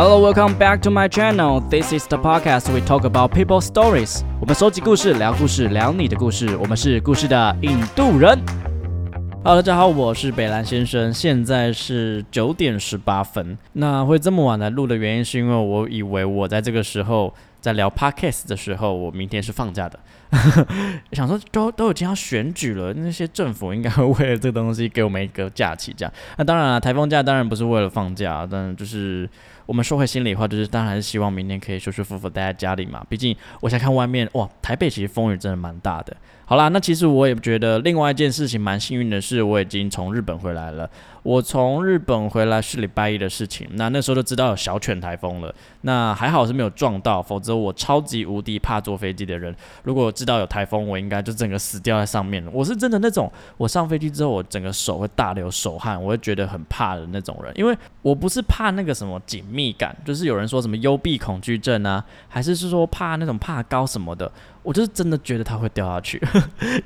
Hello, welcome back to my channel. This is the podcast we talk about people stories. 我们收集故事，聊故事，聊你的故事。我们是故事的印度人。Hello，大家好，我是北兰先生。现在是九点十八分。那会这么晚来录的原因，是因为我以为我在这个时候在聊 podcast 的时候，我明天是放假的。想说都都已经要选举了，那些政府应该会为了这个东西给我们一个假期，这样。那当然了，台风假当然不是为了放假，但就是我们说回心里话，就是当然是希望明天可以舒舒服服待在家里嘛。毕竟我想看外面，哇，台北其实风雨真的蛮大的。好啦，那其实我也觉得另外一件事情蛮幸运的是，我已经从日本回来了。我从日本回来是礼拜一的事情，那那时候就知道有小犬台风了。那还好是没有撞到，否则我超级无敌怕坐飞机的人，如果知道有台风，我应该就整个死掉在上面了。我是真的那种，我上飞机之后，我整个手会大流手汗，我会觉得很怕的那种人。因为我不是怕那个什么紧密感，就是有人说什么幽闭恐惧症啊，还是是说怕那种怕高什么的。我就是真的觉得它会掉下去，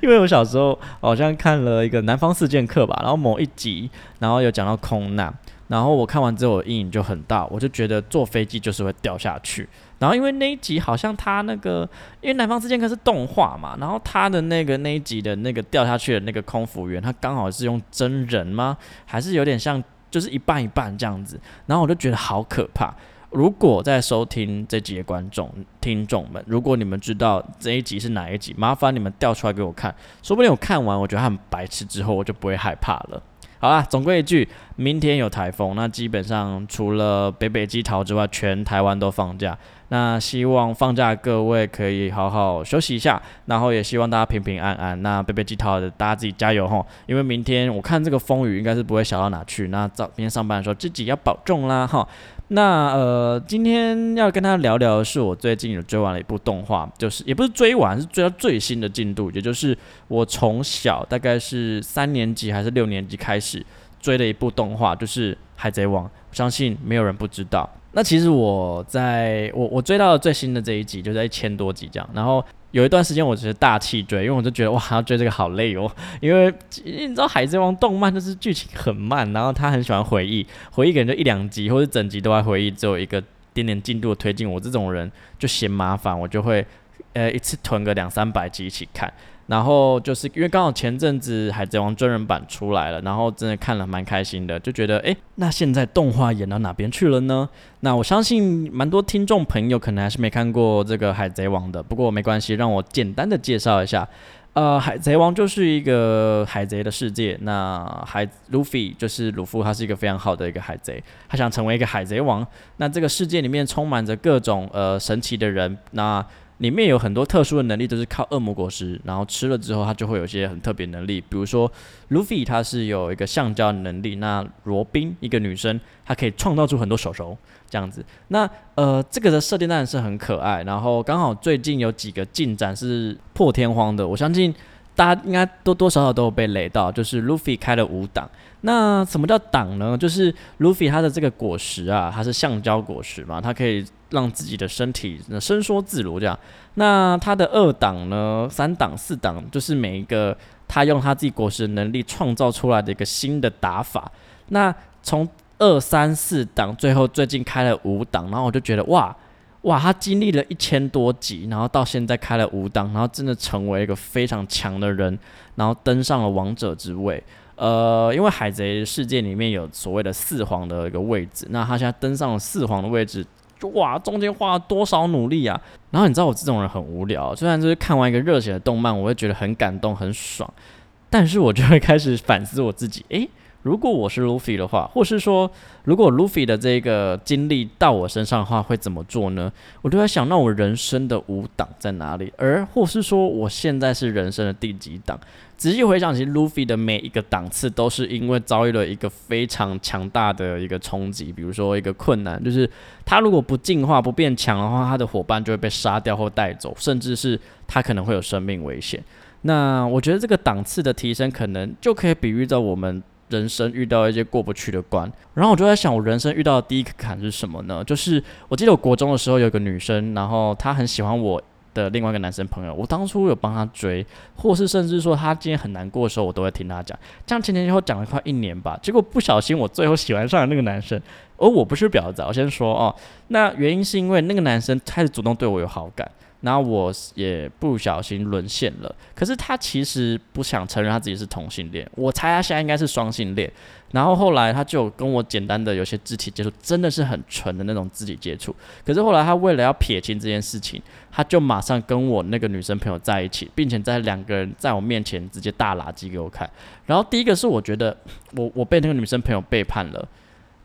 因为我小时候好像看了一个南方四剑客吧，然后某一集，然后有讲到空难，然后我看完之后阴影就很大，我就觉得坐飞机就是会掉下去。然后因为那一集好像他那个，因为南方之剑客是动画嘛，然后他的那个那一集的那个掉下去的那个空服员，他刚好是用真人吗？还是有点像，就是一半一半这样子，然后我就觉得好可怕。如果在收听这集的观众、听众们，如果你们知道这一集是哪一集，麻烦你们调出来给我看，说不定我看完我觉得他很白痴之后，我就不会害怕了。好啦，总归一句，明天有台风，那基本上除了北北基桃之外，全台湾都放假。那希望放假各位可以好好休息一下，然后也希望大家平平安安。那北北基桃的大家自己加油吼，因为明天我看这个风雨应该是不会小到哪去。那早明天上班的时候自己要保重啦哈。那呃，今天要跟他聊聊的是我最近有追完了一部动画，就是也不是追完，是追到最新的进度，也就是我从小大概是三年级还是六年级开始追的一部动画，就是《海贼王》。相信没有人不知道。那其实我在我我追到了最新的这一集，就在一千多集这样，然后。有一段时间，我只是大气追，因为我就觉得哇，要追这个好累哦。因为你知道《海贼王》动漫就是剧情很慢，然后他很喜欢回忆，回忆可能就一两集或者整集都在回忆，只有一个点点进度推进。我这种人就嫌麻烦，我就会呃一次囤个两三百集一起看。然后就是因为刚好前阵子《海贼王》真人版出来了，然后真的看了蛮开心的，就觉得诶，那现在动画演到哪边去了呢？那我相信蛮多听众朋友可能还是没看过这个《海贼王》的，不过没关系，让我简单的介绍一下。呃，《海贼王》就是一个海贼的世界，那海鲁菲就是鲁夫，他是一个非常好的一个海贼，他想成为一个海贼王。那这个世界里面充满着各种呃神奇的人，那。里面有很多特殊的能力，都是靠恶魔果实，然后吃了之后，它就会有一些很特别能力。比如说，路飞他是有一个橡胶能力，那罗宾一个女生，她可以创造出很多手手这样子。那呃，这个的设定当然是很可爱。然后刚好最近有几个进展是破天荒的，我相信大家应该多多少少都有被雷到，就是路飞开了五档。那什么叫档呢？就是路飞他的这个果实啊，它是橡胶果实嘛，它可以。让自己的身体伸缩自如，这样。那他的二档呢？三档、四档，就是每一个他用他自己果实的能力创造出来的一个新的打法。那从二三四档，最后最近开了五档，然后我就觉得哇哇，他经历了一千多集，然后到现在开了五档，然后真的成为一个非常强的人，然后登上了王者之位。呃，因为海贼世界里面有所谓的四皇的一个位置，那他现在登上了四皇的位置。哇，中间花了多少努力啊！然后你知道我这种人很无聊，虽然就是看完一个热血的动漫，我会觉得很感动、很爽，但是我就会开始反思我自己。诶，如果我是路飞的话，或是说如果路飞的这个经历到我身上的话，会怎么做呢？我就在想，那我人生的五档在哪里？而或是说，我现在是人生的第几档？仔细回想，其实路飞的每一个档次都是因为遭遇了一个非常强大的一个冲击，比如说一个困难，就是他如果不进化、不变强的话，他的伙伴就会被杀掉或带走，甚至是他可能会有生命危险。那我觉得这个档次的提升，可能就可以比喻到我们人生遇到一些过不去的关。然后我就在想，我人生遇到的第一个坎是什么呢？就是我记得我国中的时候有个女生，然后她很喜欢我。的另外一个男生朋友，我当初有帮他追，或是甚至说他今天很难过的时候，我都会听他讲。这样前前后后讲了快一年吧，结果不小心我最后喜欢上了那个男生。而我不是婊子，我先说哦，那原因是因为那个男生开始主动对我有好感。然后我也不小心沦陷了，可是他其实不想承认他自己是同性恋，我猜他现在应该是双性恋。然后后来他就跟我简单的有些肢体接触，真的是很纯的那种肢体接触。可是后来他为了要撇清这件事情，他就马上跟我那个女生朋友在一起，并且在两个人在我面前直接大垃圾给我看。然后第一个是我觉得我我被那个女生朋友背叛了。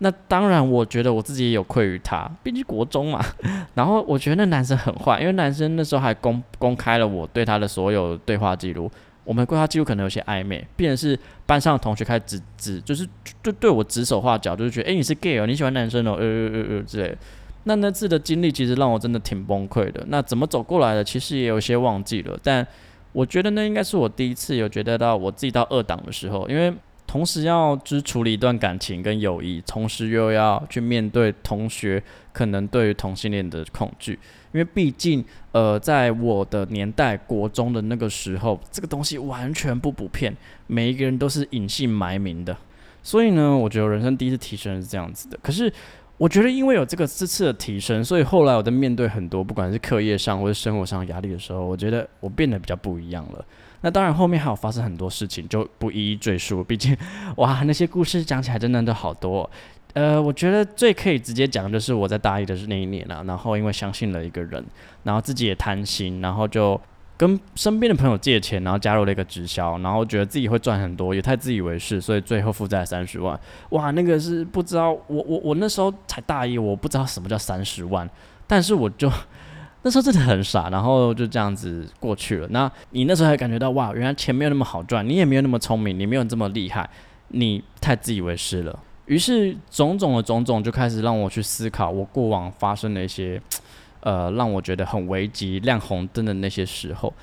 那当然，我觉得我自己也有愧于他，毕竟国中嘛。然后我觉得那男生很坏，因为男生那时候还公公开了我对他的所有对话记录。我们对话记录可能有些暧昧，变成是班上的同学开始指指，就是就对我指手画脚，就是觉得哎你是 gay 哦，你喜欢男生哦，呃呃呃呃之类。那那次的经历其实让我真的挺崩溃的。那怎么走过来的，其实也有些忘记了。但我觉得那应该是我第一次有觉得到我自己到二档的时候，因为。同时要只处理一段感情跟友谊，同时又要去面对同学可能对于同性恋的恐惧，因为毕竟，呃，在我的年代，国中的那个时候，这个东西完全不普遍，每一个人都是隐姓埋名的。所以呢，我觉得人生第一次提升是这样子的。可是，我觉得因为有这个这次的提升，所以后来我在面对很多不管是课业上或者生活上压力的时候，我觉得我变得比较不一样了。那当然，后面还有发生很多事情，就不一一赘述。毕竟，哇，那些故事讲起来真的都好多。呃，我觉得最可以直接讲的就是我在大一的是那一年啊，然后因为相信了一个人，然后自己也贪心，然后就跟身边的朋友借钱，然后加入了一个直销，然后觉得自己会赚很多，也太自以为是，所以最后负债三十万。哇，那个是不知道，我我我那时候才大一，我不知道什么叫三十万，但是我就。那时候真的很傻，然后就这样子过去了。那你那时候还感觉到哇，原来钱没有那么好赚，你也没有那么聪明，你没有这么厉害，你太自以为是了。于是种种的种种就开始让我去思考我过往发生的一些，呃，让我觉得很危急、亮红灯的那些时候。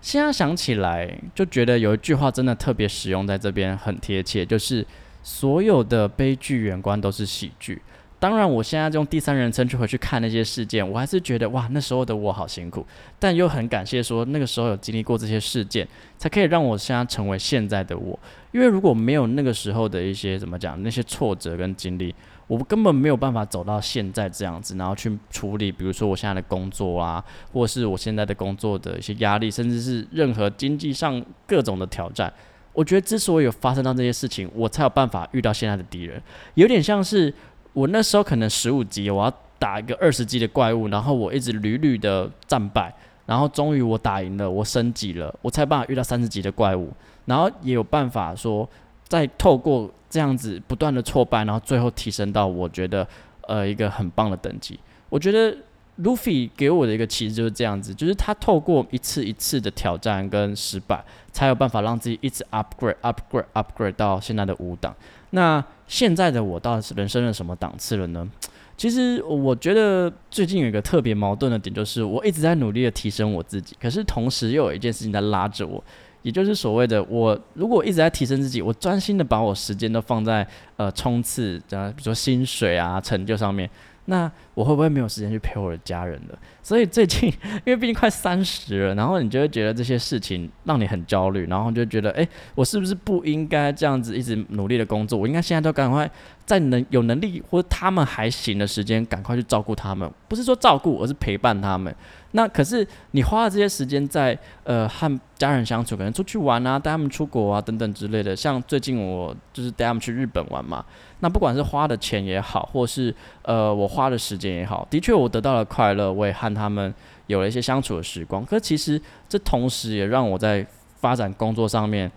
现在想起来，就觉得有一句话真的特别实用，在这边很贴切，就是所有的悲剧远观都是喜剧。当然，我现在用第三人称去回去看那些事件，我还是觉得哇，那时候的我好辛苦，但又很感谢说那个时候有经历过这些事件，才可以让我现在成为现在的我。因为如果没有那个时候的一些怎么讲，那些挫折跟经历，我根本没有办法走到现在这样子，然后去处理，比如说我现在的工作啊，或是我现在的工作的一些压力，甚至是任何经济上各种的挑战。我觉得之所以有发生到这些事情，我才有办法遇到现在的敌人，有点像是。我那时候可能十五级，我要打一个二十级的怪物，然后我一直屡屡的战败，然后终于我打赢了，我升级了，我才办法遇到三十级的怪物，然后也有办法说，再透过这样子不断的挫败，然后最后提升到我觉得呃一个很棒的等级。我觉得 Luffy 给我的一个启示就是这样子，就是他透过一次一次的挑战跟失败，才有办法让自己一直 upgrade upgrade upgrade 到现在的五档。那现在的我到底是人生的什么档次了呢？其实我觉得最近有一个特别矛盾的点，就是我一直在努力的提升我自己，可是同时又有一件事情在拉着我，也就是所谓的我如果一直在提升自己，我专心的把我时间都放在呃冲刺，呃比如说薪水啊成就上面。那我会不会没有时间去陪我的家人了？所以最近，因为毕竟快三十了，然后你就会觉得这些事情让你很焦虑，然后就觉得，哎，我是不是不应该这样子一直努力的工作？我应该现在都赶快在能有能力或者他们还行的时间，赶快去照顾他们。不是说照顾，而是陪伴他们。那可是你花了这些时间在呃和家人相处，可能出去玩啊，带他们出国啊等等之类的。像最近我就是带他们去日本玩嘛。那不管是花的钱也好，或是呃我花的时间也好，的确我得到了快乐，我也和他们有了一些相处的时光。可其实这同时也让我在发展工作上面，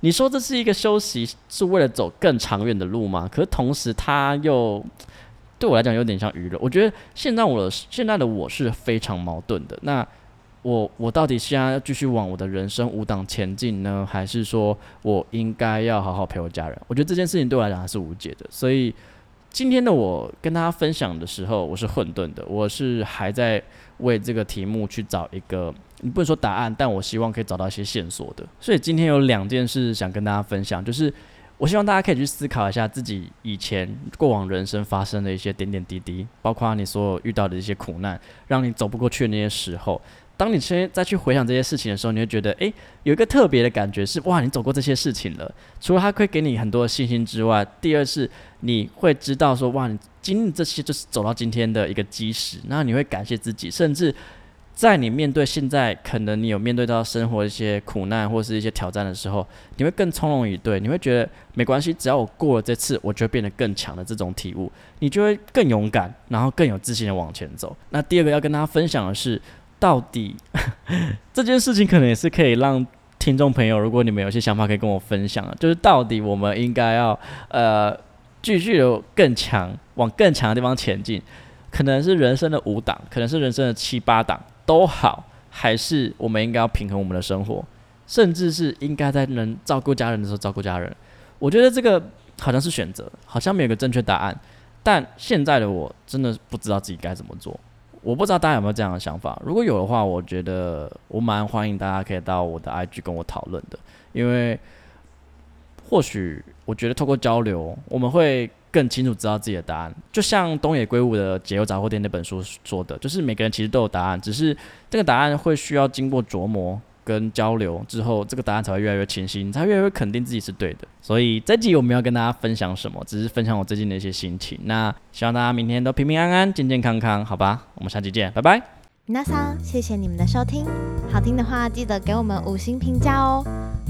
你说这是一个休息，是为了走更长远的路吗？可是同时他又。对我来讲有点像娱乐，我觉得现在我现在的我是非常矛盾的。那我我到底现在要继续往我的人生舞档前进呢，还是说我应该要好好陪我家人？我觉得这件事情对我来讲还是无解的。所以今天的我跟大家分享的时候，我是混沌的，我是还在为这个题目去找一个，你不能说答案，但我希望可以找到一些线索的。所以今天有两件事想跟大家分享，就是。我希望大家可以去思考一下自己以前过往人生发生的一些点点滴滴，包括你所有遇到的一些苦难，让你走不过去的那些时候。当你先再去回想这些事情的时候，你会觉得，诶，有一个特别的感觉是，哇，你走过这些事情了。除了它可以给你很多的信心之外，第二是你会知道说，哇，你经历这些就是走到今天的一个基石，那你会感谢自己，甚至。在你面对现在可能你有面对到生活一些苦难或是一些挑战的时候，你会更从容以对，你会觉得没关系，只要我过了这次，我就会变得更强的这种体悟，你就会更勇敢，然后更有自信的往前走。那第二个要跟大家分享的是，到底 这件事情可能也是可以让听众朋友，如果你们有些想法可以跟我分享啊，就是到底我们应该要呃继续的更强，往更强的地方前进，可能是人生的五档，可能是人生的七八档。都好，还是我们应该要平衡我们的生活，甚至是应该在能照顾家人的时候照顾家人。我觉得这个好像是选择，好像没有个正确答案。但现在的我真的不知道自己该怎么做。我不知道大家有没有这样的想法？如果有的话，我觉得我蛮欢迎大家可以到我的 IG 跟我讨论的，因为或许我觉得透过交流，我们会。更清楚知道自己的答案，就像东野圭吾的《解忧杂货店》那本书说的，就是每个人其实都有答案，只是这个答案会需要经过琢磨跟交流之后，这个答案才会越来越清晰，你才越来越肯定自己是对的。所以这集我们要跟大家分享什么？只是分享我最近的一些心情。那希望大家明天都平平安安、健健康康，好吧？我们下期见，拜拜。那桑，谢谢你们的收听，好听的话记得给我们五星评价哦。